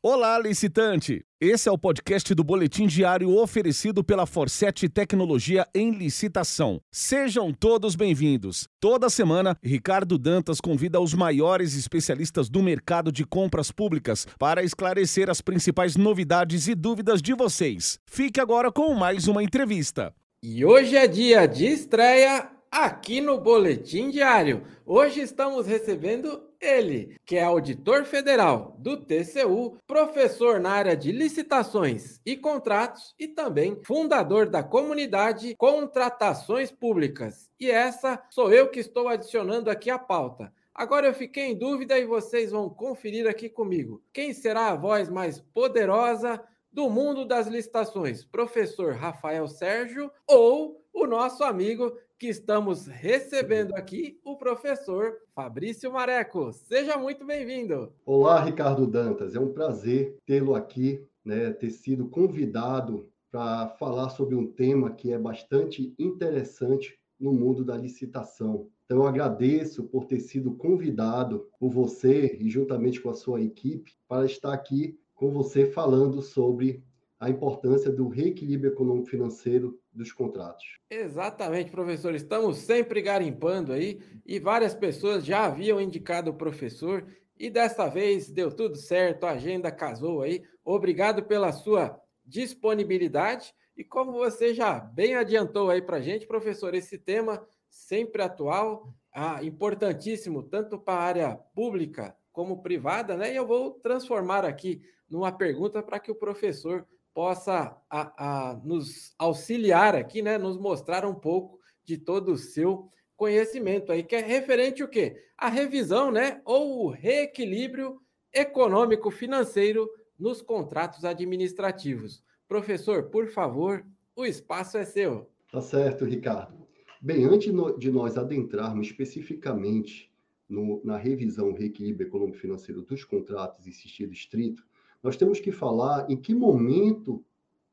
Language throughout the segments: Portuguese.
Olá, licitante! Esse é o podcast do Boletim Diário oferecido pela Forset Tecnologia em Licitação. Sejam todos bem-vindos. Toda semana, Ricardo Dantas convida os maiores especialistas do mercado de compras públicas para esclarecer as principais novidades e dúvidas de vocês. Fique agora com mais uma entrevista. E hoje é dia de estreia aqui no Boletim Diário. Hoje estamos recebendo ele, que é auditor federal do TCU, professor na área de licitações e contratos e também fundador da comunidade Contratações Públicas. E essa sou eu que estou adicionando aqui a pauta. Agora eu fiquei em dúvida e vocês vão conferir aqui comigo. Quem será a voz mais poderosa do mundo das licitações? Professor Rafael Sérgio ou o nosso amigo que estamos recebendo aqui o professor Fabrício Mareco. Seja muito bem-vindo. Olá, Ricardo Dantas. É um prazer tê-lo aqui, né, ter sido convidado para falar sobre um tema que é bastante interessante no mundo da licitação. Então, eu agradeço por ter sido convidado por você e juntamente com a sua equipe para estar aqui com você falando sobre a importância do reequilíbrio econômico-financeiro dos contratos. Exatamente, professor. Estamos sempre garimpando aí e várias pessoas já haviam indicado o professor e desta vez deu tudo certo, a agenda casou aí. Obrigado pela sua disponibilidade e como você já bem adiantou aí para gente, professor, esse tema sempre atual, ah, importantíssimo tanto para a área pública como privada, né? E eu vou transformar aqui numa pergunta para que o professor possa a, a nos auxiliar aqui, né? Nos mostrar um pouco de todo o seu conhecimento aí, que é referente o quê? A revisão, né? Ou o reequilíbrio econômico-financeiro nos contratos administrativos. Professor, por favor, o espaço é seu. Tá certo, Ricardo. Bem, antes de nós adentrarmos especificamente no, na revisão reequilíbrio econômico-financeiro dos contratos em sentido estrito, nós temos que falar em que momento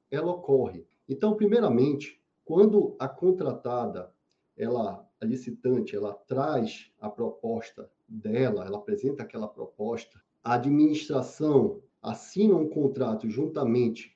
ela ocorre. Então, primeiramente, quando a contratada, ela, a licitante, ela traz a proposta dela, ela apresenta aquela proposta, a administração assina um contrato juntamente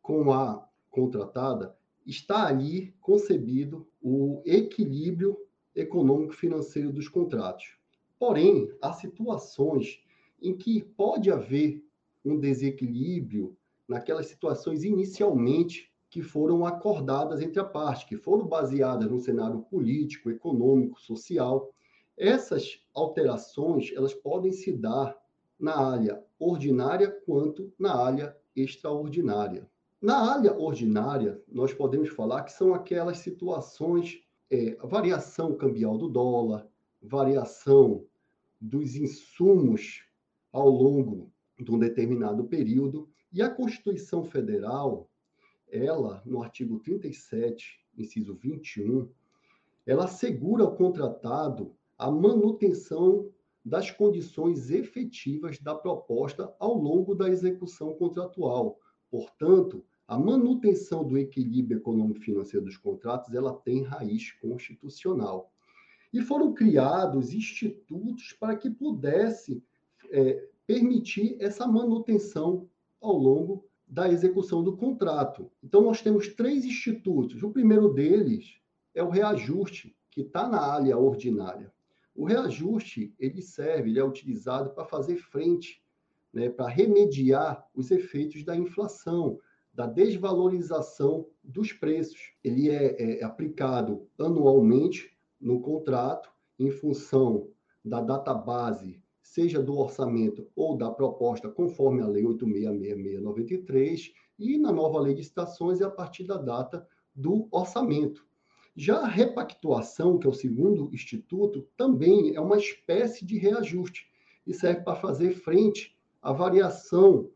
com a contratada, está ali concebido o equilíbrio econômico-financeiro dos contratos. Porém, há situações em que pode haver um desequilíbrio naquelas situações inicialmente que foram acordadas entre a parte, que foram baseadas no cenário político, econômico, social. Essas alterações, elas podem se dar na área ordinária quanto na área extraordinária. Na área ordinária, nós podemos falar que são aquelas situações, é, variação cambial do dólar, variação dos insumos ao longo de um determinado período, e a Constituição Federal, ela, no artigo 37, inciso 21, ela assegura ao contratado a manutenção das condições efetivas da proposta ao longo da execução contratual. Portanto, a manutenção do equilíbrio econômico-financeiro dos contratos, ela tem raiz constitucional. E foram criados institutos para que pudesse é, permitir essa manutenção ao longo da execução do contrato. Então, nós temos três institutos. O primeiro deles é o reajuste, que está na área ordinária. O reajuste, ele serve, ele é utilizado para fazer frente, né, para remediar os efeitos da inflação, da desvalorização dos preços. Ele é, é aplicado anualmente no contrato, em função da data base seja do orçamento ou da proposta, conforme a Lei 866693, e na nova Lei de Estações é a partir da data do orçamento. Já a repactuação, que é o segundo instituto, também é uma espécie de reajuste e serve para fazer frente à variação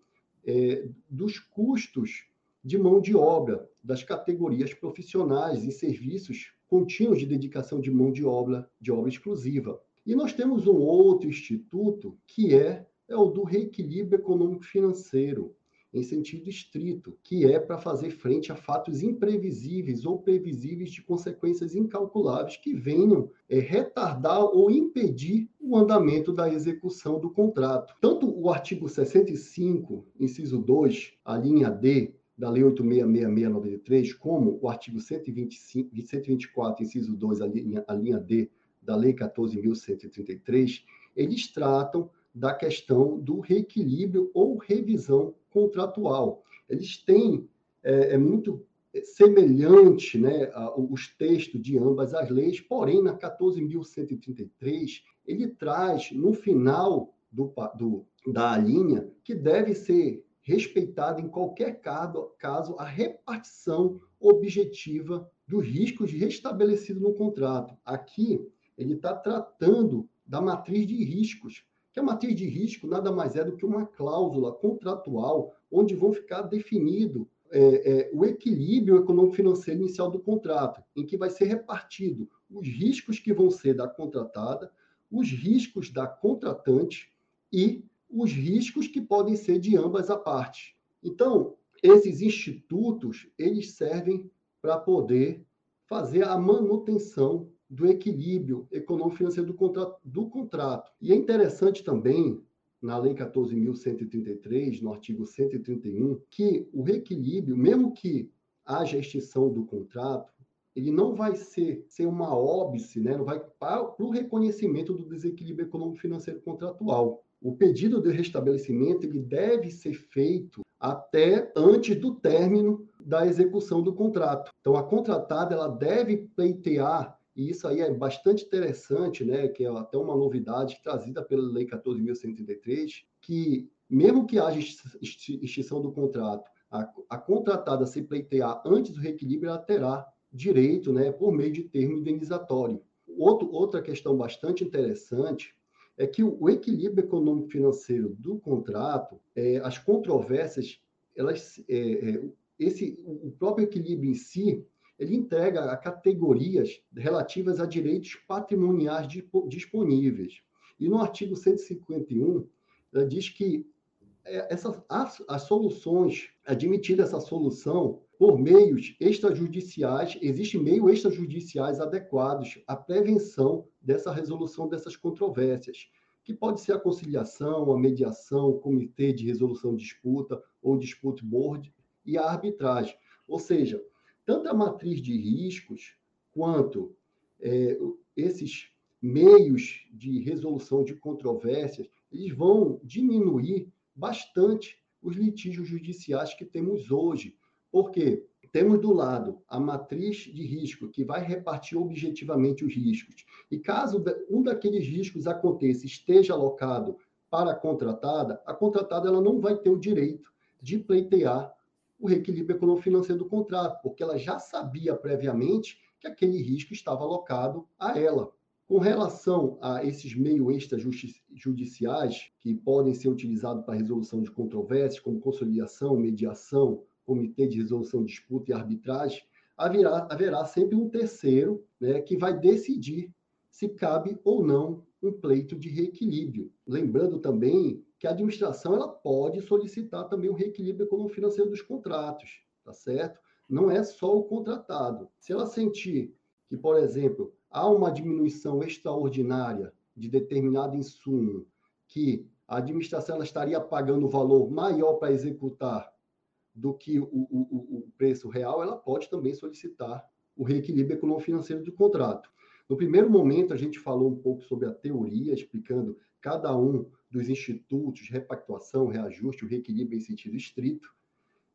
é, dos custos de mão de obra das categorias profissionais e serviços contínuos de dedicação de mão de obra, de obra exclusiva. E nós temos um outro instituto que é, é o do reequilíbrio econômico-financeiro. em sentido estrito, que é para fazer frente a fatos imprevisíveis ou previsíveis de consequências incalculáveis que venham é, retardar ou impedir o andamento da execução do contrato. Tanto o artigo 65, inciso 2, a linha D, da Lei 866693, como o artigo 125, 124, inciso 2, a linha, a linha D, da Lei 14.133, eles tratam da questão do reequilíbrio ou revisão contratual. Eles têm, é, é muito semelhante né, a, os textos de ambas as leis, porém, na 14.133, ele traz, no final do, do, da linha, que deve ser respeitada em qualquer caso, caso a repartição objetiva dos riscos restabelecidos no contrato. Aqui, ele está tratando da matriz de riscos, que a matriz de risco nada mais é do que uma cláusula contratual onde vão ficar definido é, é, o equilíbrio econômico-financeiro inicial do contrato, em que vai ser repartido os riscos que vão ser da contratada, os riscos da contratante e os riscos que podem ser de ambas as partes. Então, esses institutos, eles servem para poder fazer a manutenção do equilíbrio econômico-financeiro do contrato, do contrato. E é interessante também, na Lei 14.133, no artigo 131, que o reequilíbrio, mesmo que haja extinção do contrato, ele não vai ser, ser uma óbice, né? não vai para o reconhecimento do desequilíbrio econômico-financeiro contratual. O pedido de restabelecimento ele deve ser feito até antes do término da execução do contrato. Então, a contratada ela deve pleitear e isso aí é bastante interessante, né, que é até uma novidade trazida pela Lei 14.133, que mesmo que haja extinção do contrato, a, a contratada se pleitear antes do reequilíbrio, ela terá direito, né, por meio de termo indenizatório. Outro, outra questão bastante interessante é que o, o equilíbrio econômico-financeiro do contrato, é, as controvérsias, elas, é, é, esse, o próprio equilíbrio em si, ele entrega a categorias relativas a direitos patrimoniais disponíveis. E no artigo 151, diz que é, essas, as, as soluções, admitida essa solução por meios extrajudiciais, existem meios extrajudiciais adequados à prevenção dessa resolução dessas controvérsias, que pode ser a conciliação, a mediação, o comitê de resolução de disputa ou dispute board e a arbitragem. Ou seja, tanto a matriz de riscos quanto é, esses meios de resolução de controvérsias, eles vão diminuir bastante os litígios judiciais que temos hoje. Porque temos do lado a matriz de risco, que vai repartir objetivamente os riscos. E caso um daqueles riscos aconteça, esteja alocado para a contratada, a contratada ela não vai ter o direito de pleitear o reequilíbrio econômico-financeiro do contrato, porque ela já sabia previamente que aquele risco estava alocado a ela. Com relação a esses meios extrajudiciais que podem ser utilizados para resolução de controvérsias, como conciliação, mediação, comitê de resolução de disputa e arbitragem, haverá, haverá sempre um terceiro né, que vai decidir se cabe ou não um pleito de reequilíbrio. Lembrando também que a administração ela pode solicitar também o reequilíbrio econômico-financeiro dos contratos, tá certo? Não é só o contratado. Se ela sentir que, por exemplo, há uma diminuição extraordinária de determinado insumo, que a administração ela estaria pagando um valor maior para executar do que o, o, o preço real, ela pode também solicitar o reequilíbrio econômico-financeiro do contrato. No primeiro momento, a gente falou um pouco sobre a teoria, explicando cada um dos institutos repactuação, reajuste, o reequilíbrio em sentido estrito,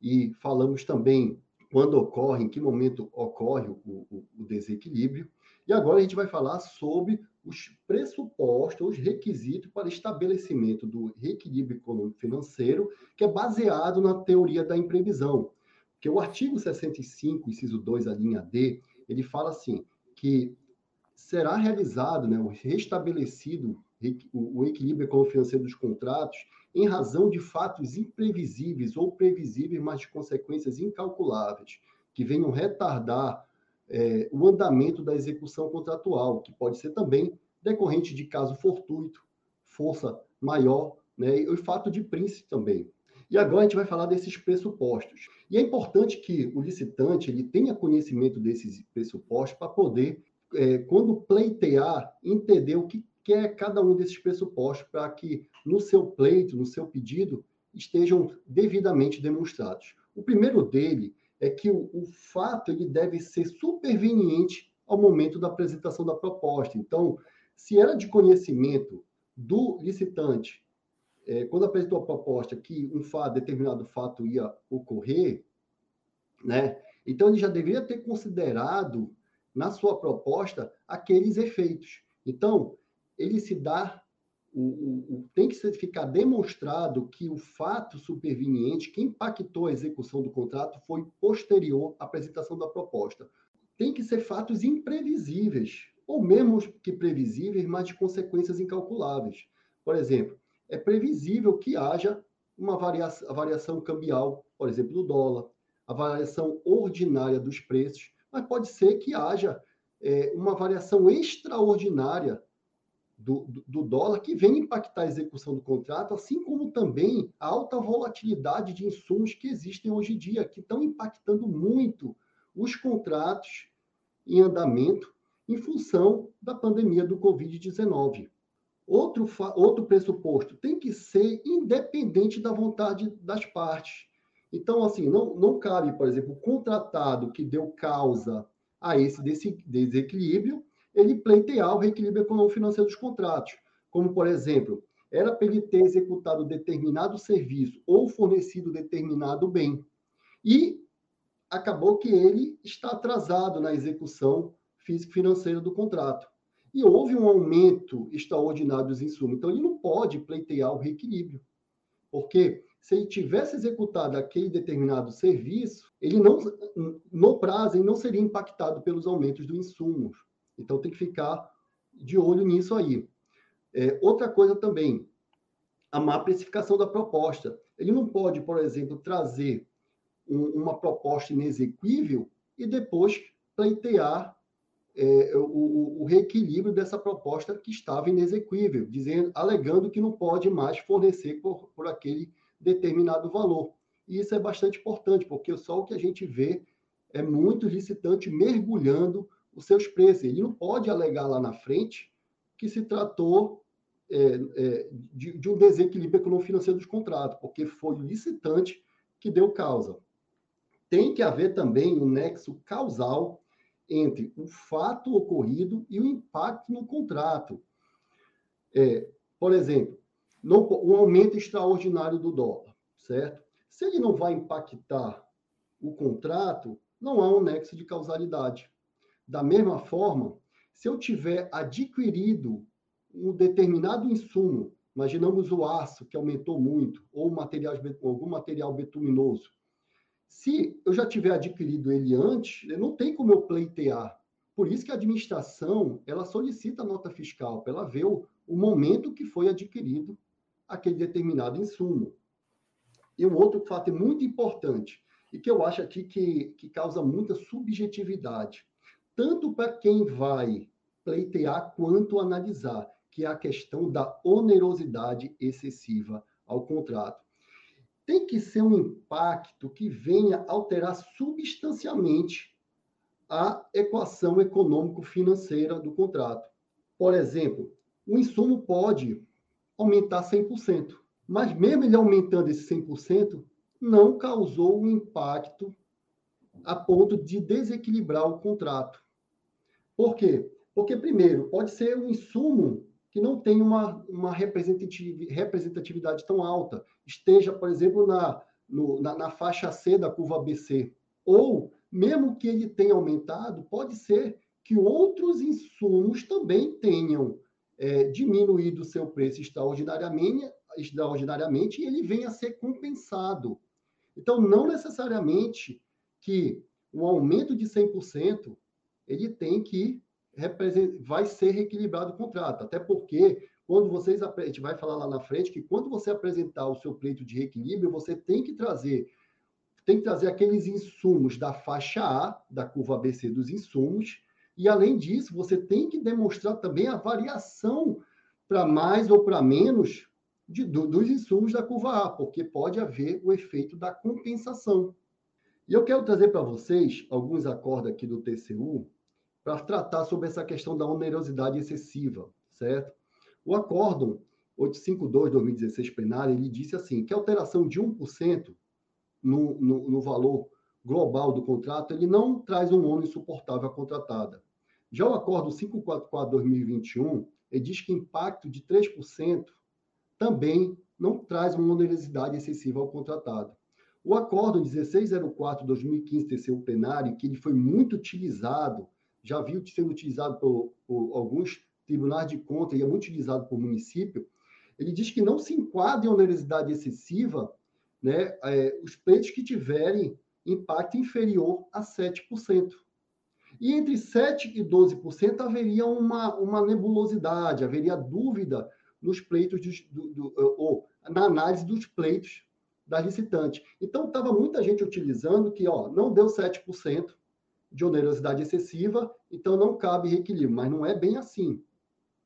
e falamos também quando ocorre, em que momento ocorre o, o, o desequilíbrio. E agora a gente vai falar sobre os pressupostos, os requisitos para estabelecimento do reequilíbrio econômico financeiro, que é baseado na teoria da imprevisão. Porque o artigo 65, inciso 2, a linha D, ele fala assim, que será realizado, né, restabelecido o equilíbrio econômico-financeiro dos contratos em razão de fatos imprevisíveis ou previsíveis, mas de consequências incalculáveis, que venham retardar é, o andamento da execução contratual, que pode ser também decorrente de caso fortuito, força maior, né, e o fato de príncipe também. E agora a gente vai falar desses pressupostos. E é importante que o licitante ele tenha conhecimento desses pressupostos para poder, é, quando pleitear, entender o que quer cada um desses pressupostos para que no seu pleito, no seu pedido, estejam devidamente demonstrados. O primeiro dele é que o, o fato ele deve ser superveniente ao momento da apresentação da proposta. Então, se era de conhecimento do licitante, é, quando apresentou a proposta, que um fato, determinado fato ia ocorrer, né? Então ele já deveria ter considerado na sua proposta aqueles efeitos. Então, ele se dá o, o, o, tem que ficar demonstrado que o fato superveniente que impactou a execução do contrato foi posterior à apresentação da proposta. Tem que ser fatos imprevisíveis, ou mesmo que previsíveis, mas de consequências incalculáveis. Por exemplo, é previsível que haja uma variação, variação cambial, por exemplo, do dólar, a variação ordinária dos preços, mas pode ser que haja é, uma variação extraordinária do, do, dólar que vem impactar a execução do contrato, assim como também a alta volatilidade de insumos que existem hoje em dia, que estão impactando muito os contratos em andamento em função da pandemia do Covid-19. Outro, outro pressuposto tem que ser independente da vontade das partes. Então, assim, não, não cabe, por exemplo, o contratado que deu causa a esse desequilíbrio ele pleitear o reequilíbrio econômico-financeiro dos contratos. Como, por exemplo, era para ele ter executado determinado serviço ou fornecido determinado bem. E acabou que ele está atrasado na execução físico-financeira do contrato. E houve um aumento extraordinário dos insumos. Então, ele não pode pleitear o reequilíbrio. Porque se ele tivesse executado aquele determinado serviço, ele não, no prazo, ele não seria impactado pelos aumentos dos insumos. Então tem que ficar de olho nisso aí. É, outra coisa também, a má precificação da proposta. Ele não pode, por exemplo, trazer um, uma proposta inexequível e depois pleitear é, o, o, reequilíbrio dessa proposta que estava inexequível, dizendo, alegando que não pode mais fornecer por, por aquele determinado valor. E isso é bastante importante, porque só o que a gente vê é muito licitante mergulhando os seus preços. Ele não pode alegar lá na frente que se tratou é, é, de, de, um desequilíbrio econômico-financeiro dos contratos, porque foi o licitante que deu causa. Tem que haver também um nexo causal entre o fato ocorrido e o impacto no contrato. É, por exemplo, o aumento extraordinário do dólar, certo? Se ele não vai impactar o contrato, não há um nexo de causalidade. Da mesma forma, se eu tiver adquirido um determinado insumo, imaginamos o aço, que aumentou muito, ou materiais, algum material betuminoso, se eu já tiver adquirido ele antes, não tem como eu pleitear. Por isso que a administração ela solicita a nota fiscal, para ela ver o, o momento que foi adquirido aquele determinado insumo. E um outro fato muito importante, e que eu acho aqui que, que causa muita subjetividade tanto para quem vai pleitear quanto analisar, que é a questão da onerosidade excessiva ao contrato. Tem que ser um impacto que venha alterar substancialmente a equação econômico-financeira do contrato. Por exemplo, o insumo pode aumentar 100%, mas mesmo ele aumentando esse 100%, não causou um impacto a ponto de desequilibrar o contrato. Por quê? Porque, primeiro, pode ser um insumo que não tem uma, uma representatividade tão alta, esteja, por exemplo, na, no, na, na faixa C da curva ABC. Ou, mesmo que ele tenha aumentado, pode ser que outros insumos também tenham é, diminuído o seu preço extraordinariamente, extraordinariamente e ele venha a ser compensado. Então, não necessariamente que um aumento de 100% ele tem que vai ser reequilibrado o contrato, até porque quando vocês a gente vai falar lá na frente que quando você apresentar o seu pleito de reequilíbrio, você tem que trazer tem que trazer aqueles insumos da faixa A, da curva ABC dos insumos, e além disso, você tem que demonstrar também a variação para mais ou para menos de, do, dos insumos da curva A, porque pode haver o efeito da compensação. E eu quero trazer para vocês alguns acordos aqui do TCU para tratar sobre essa questão da onerosidade excessiva, certo? O acórdão 852-2016 plenário, ele disse assim, que a alteração de 1% no, no, no valor global do contrato, ele não traz um ônus insuportável à contratada. Já o acordo 544-2021, ele diz que impacto de 3% também não traz uma onerosidade excessiva ao contratado. O acordo 1604-2015 TCU plenário, que ele foi muito utilizado, já viu sendo utilizado por, por alguns tribunais de contas e é muito utilizado por município, ele diz que não se enquadra em onerosidade excessiva né, é, os pleitos que tiverem impacto inferior a 7%. E entre 7% e 12% haveria uma, uma nebulosidade, haveria dúvida nos pleitos, do, do, ou na análise dos pleitos da licitante. Então, estava muita gente utilizando que ó, não deu 7% de onerosidade excessiva, então não cabe reequilíbrio, mas não é bem assim.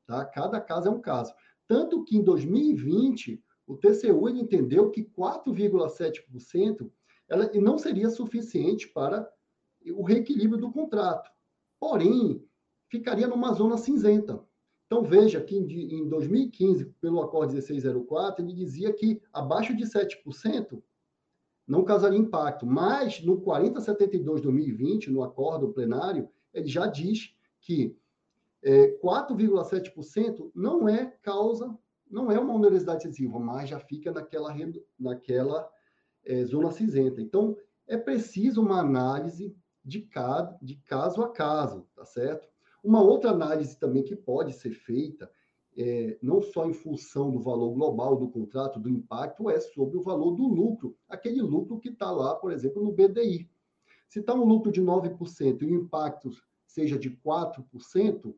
Tá? Cada caso é um caso. Tanto que em 2020, o TCU entendeu que 4,7% ela não seria suficiente para o reequilíbrio do contrato. Porém, ficaria numa zona cinzenta. Então, veja que em 2015, pelo Acordo 1604, ele dizia que abaixo de 7% não causaria impacto. Mas, no 4072-2020, no acordo plenário, ele já diz que é, 4,7% não é causa, não é uma onerosidade excessiva, mas já fica naquela, naquela é, zona cinzenta. Então, é preciso uma análise de, cada, de caso a caso, tá certo? Uma outra análise também que pode ser feita, é, não só em função do valor global do contrato, do impacto, é sobre o valor do lucro, aquele lucro que está lá, por exemplo, no BDI. Se está um lucro de 9% e o impacto seja de 4%,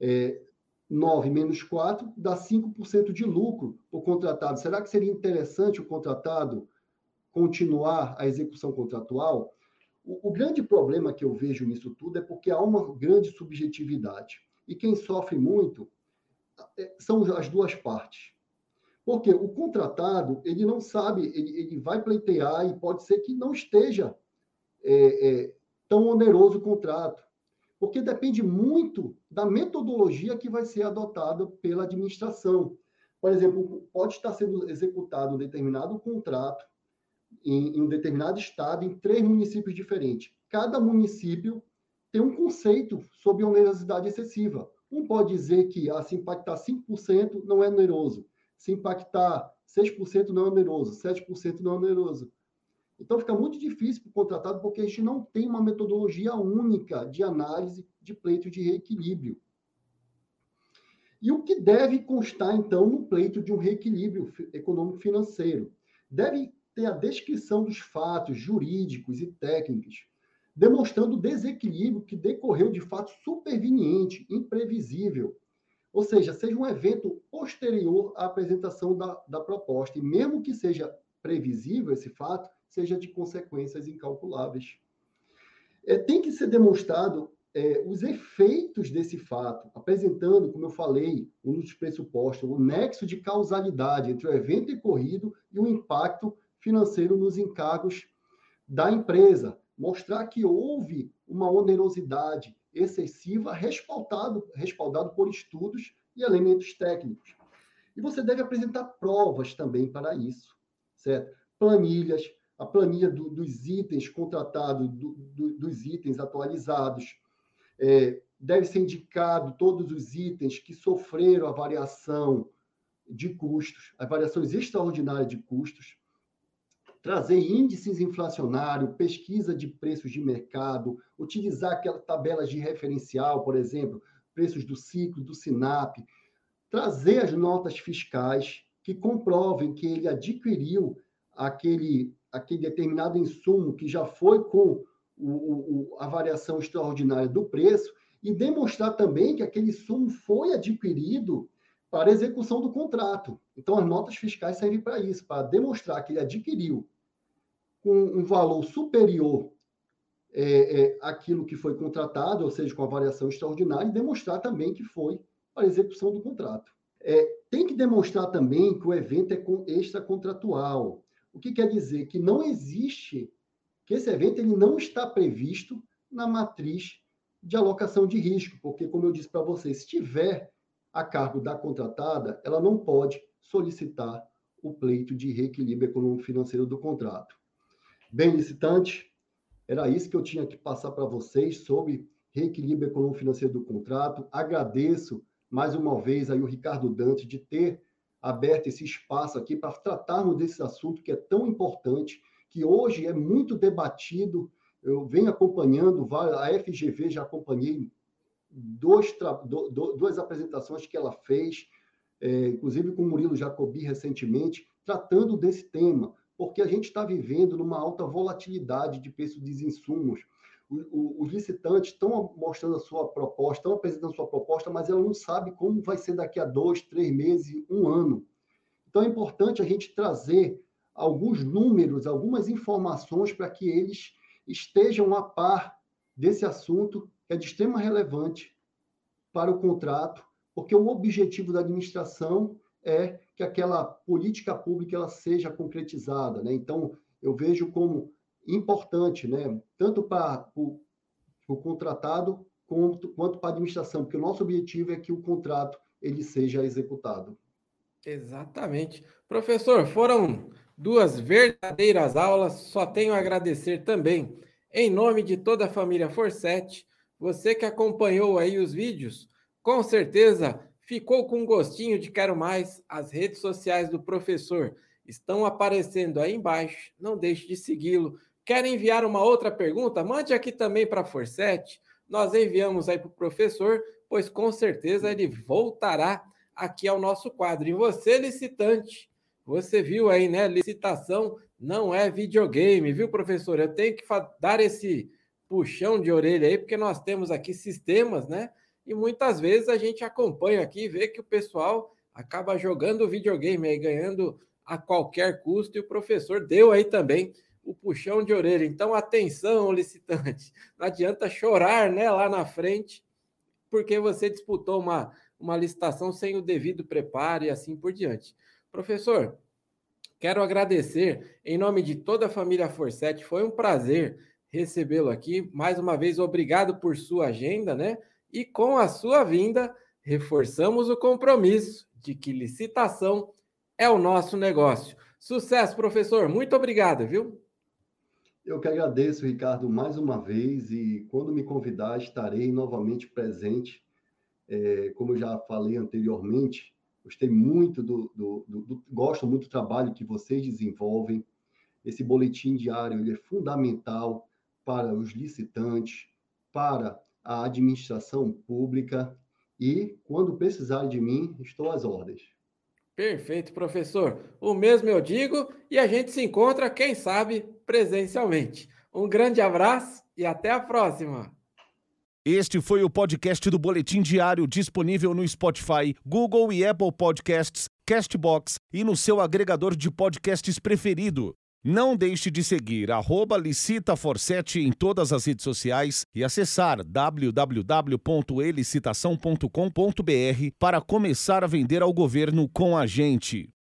é, 9 menos 4 dá 5% de lucro o contratado. Será que seria interessante o contratado continuar a execução contratual? O, o, grande problema que eu vejo nisso tudo é porque há uma grande subjetividade. E quem sofre muito é, são as duas partes. Porque o contratado, ele não sabe, ele, ele vai pleitear e pode ser que não esteja é, é, tão oneroso o contrato porque depende muito da metodologia que vai ser adotada pela administração. Por exemplo, pode estar sendo executado um determinado contrato em, em um determinado estado, em três municípios diferentes. Cada município tem um conceito sobre onerosidade excessiva. Um pode dizer que ah, se impactar 5% não é oneroso, se impactar 6% não é oneroso, 7% não é oneroso. Então fica muito difícil para o contratado porque a gente não tem uma metodologia única de análise de pleito de reequilíbrio. E o que deve constar, então, no pleito de um reequilíbrio econômico-financeiro? Deve ter a descrição dos fatos jurídicos e técnicos, demonstrando o desequilíbrio que decorreu de fato superveniente, imprevisível, ou seja, seja um evento posterior à apresentação da, da proposta, e mesmo que seja previsível esse fato, seja de consequências incalculáveis. É, tem que ser demonstrado é, os efeitos desse fato, apresentando, como eu falei, um dos pressupostos, o nexo de causalidade entre o evento ocorrido e o impacto financeiro nos encargos da empresa. Mostrar que houve uma onerosidade excessiva respaldado, respaldado por estudos e elementos técnicos. E você deve apresentar provas também para isso, certo? Planilhas, a planilha do, dos itens contratados, do, do, dos itens atualizados. É, deve ser indicado todos os itens que sofreram a variação de custos, as variações extraordinárias de custos, trazer índices inflacionários, pesquisa de preços de mercado, utilizar aquelas tabelas de referencial, por exemplo, preços do ciclo, do SINAP, trazer as notas fiscais que comprovem que ele adquiriu aquele aquele determinado insumo que já foi com o, o, a variação extraordinária do preço e demonstrar também que aquele insumo foi adquirido para execução do contrato. Então, as notas fiscais servem para isso, para demonstrar que ele adquiriu com um valor superior é, é, aquilo que foi contratado, ou seja, com a variação extraordinária, e demonstrar também que foi para execução do contrato. É, tem que demonstrar também que o evento é extracontratual. O que quer dizer que não existe, que esse evento ele não está previsto na matriz de alocação de risco, porque, como eu disse para vocês, se tiver a cargo da contratada, ela não pode solicitar o pleito de reequilíbrio econômico-financeiro do contrato. Bem, licitante, era isso que eu tinha que passar para vocês sobre reequilíbrio econômico-financeiro do contrato. Agradeço mais uma vez aí o Ricardo Dante de ter aberto esse espaço aqui para tratarmos desse assunto que é tão importante, que hoje é muito debatido. Eu venho acompanhando, a FGV já acompanhei dois, duas apresentações que ela fez, é, inclusive com o Murilo Jacobi recentemente, tratando desse tema, porque a gente está vivendo numa alta volatilidade de preço dos insumos. os licitantes estão mostrando a sua proposta, estão apresentando a sua proposta, mas ela não sabe como vai ser daqui a dois, três meses, um ano. Então é importante a gente trazer alguns números, algumas informações para que eles estejam a par desse assunto que é de extrema relevante para o contrato, porque o objetivo da administração é que aquela política pública ela seja concretizada, né? Então, eu vejo como importante, né, tanto para o, o contratado quanto, quanto para a administração, porque o nosso objetivo é que o contrato ele seja executado. Exatamente. Professor, foram duas verdadeiras aulas, só tenho a agradecer também, em nome de toda a família Forset, você que acompanhou aí os vídeos, com certeza ficou com gostinho de quero mais. As redes sociais do professor estão aparecendo aí embaixo. Não deixe de segui-lo. Quer enviar uma outra pergunta? Mande aqui também para a Forset. Nós enviamos aí para o professor, pois com certeza ele voltará aqui ao nosso quadro. E você, licitante, você viu aí, né? Licitação não é videogame, viu, professor? Eu tenho que dar esse puxão de orelha aí, porque nós temos aqui sistemas, né? E muitas vezes a gente acompanha aqui e vê que o pessoal acaba jogando videogame aí, ganhando a qualquer custo, e o professor deu aí também o puxão de orelha. Então, atenção, licitante, não adianta chorar né, lá na frente, porque você disputou uma, uma licitação sem o devido preparo e assim por diante. Professor, quero agradecer em nome de toda a família Forset, foi um prazer recebê-lo aqui. Mais uma vez, obrigado por sua agenda, né? E com a sua vinda, reforçamos o compromisso de que licitação é o nosso negócio. Sucesso, professor. Muito obrigado, viu? Eu que agradeço, Ricardo, mais uma vez. E quando me convidar, estarei novamente presente. É, como eu já falei anteriormente, gostei muito do, do, do, do, gosto muito do trabalho que vocês desenvolvem. Esse boletim diário ele é fundamental para os licitantes, para a administração pública e, quando precisar de mim, estou às ordens. Perfeito, professor. O mesmo eu digo e a gente se encontra, quem sabe, presencialmente. Um grande abraço e até a próxima. Este foi o podcast do Boletim Diário disponível no Spotify, Google e Apple Podcasts, Castbox e no seu agregador de podcasts preferido. Não deixe de seguir licitaforset em todas as redes sociais e acessar www.elicitação.com.br para começar a vender ao governo com a gente.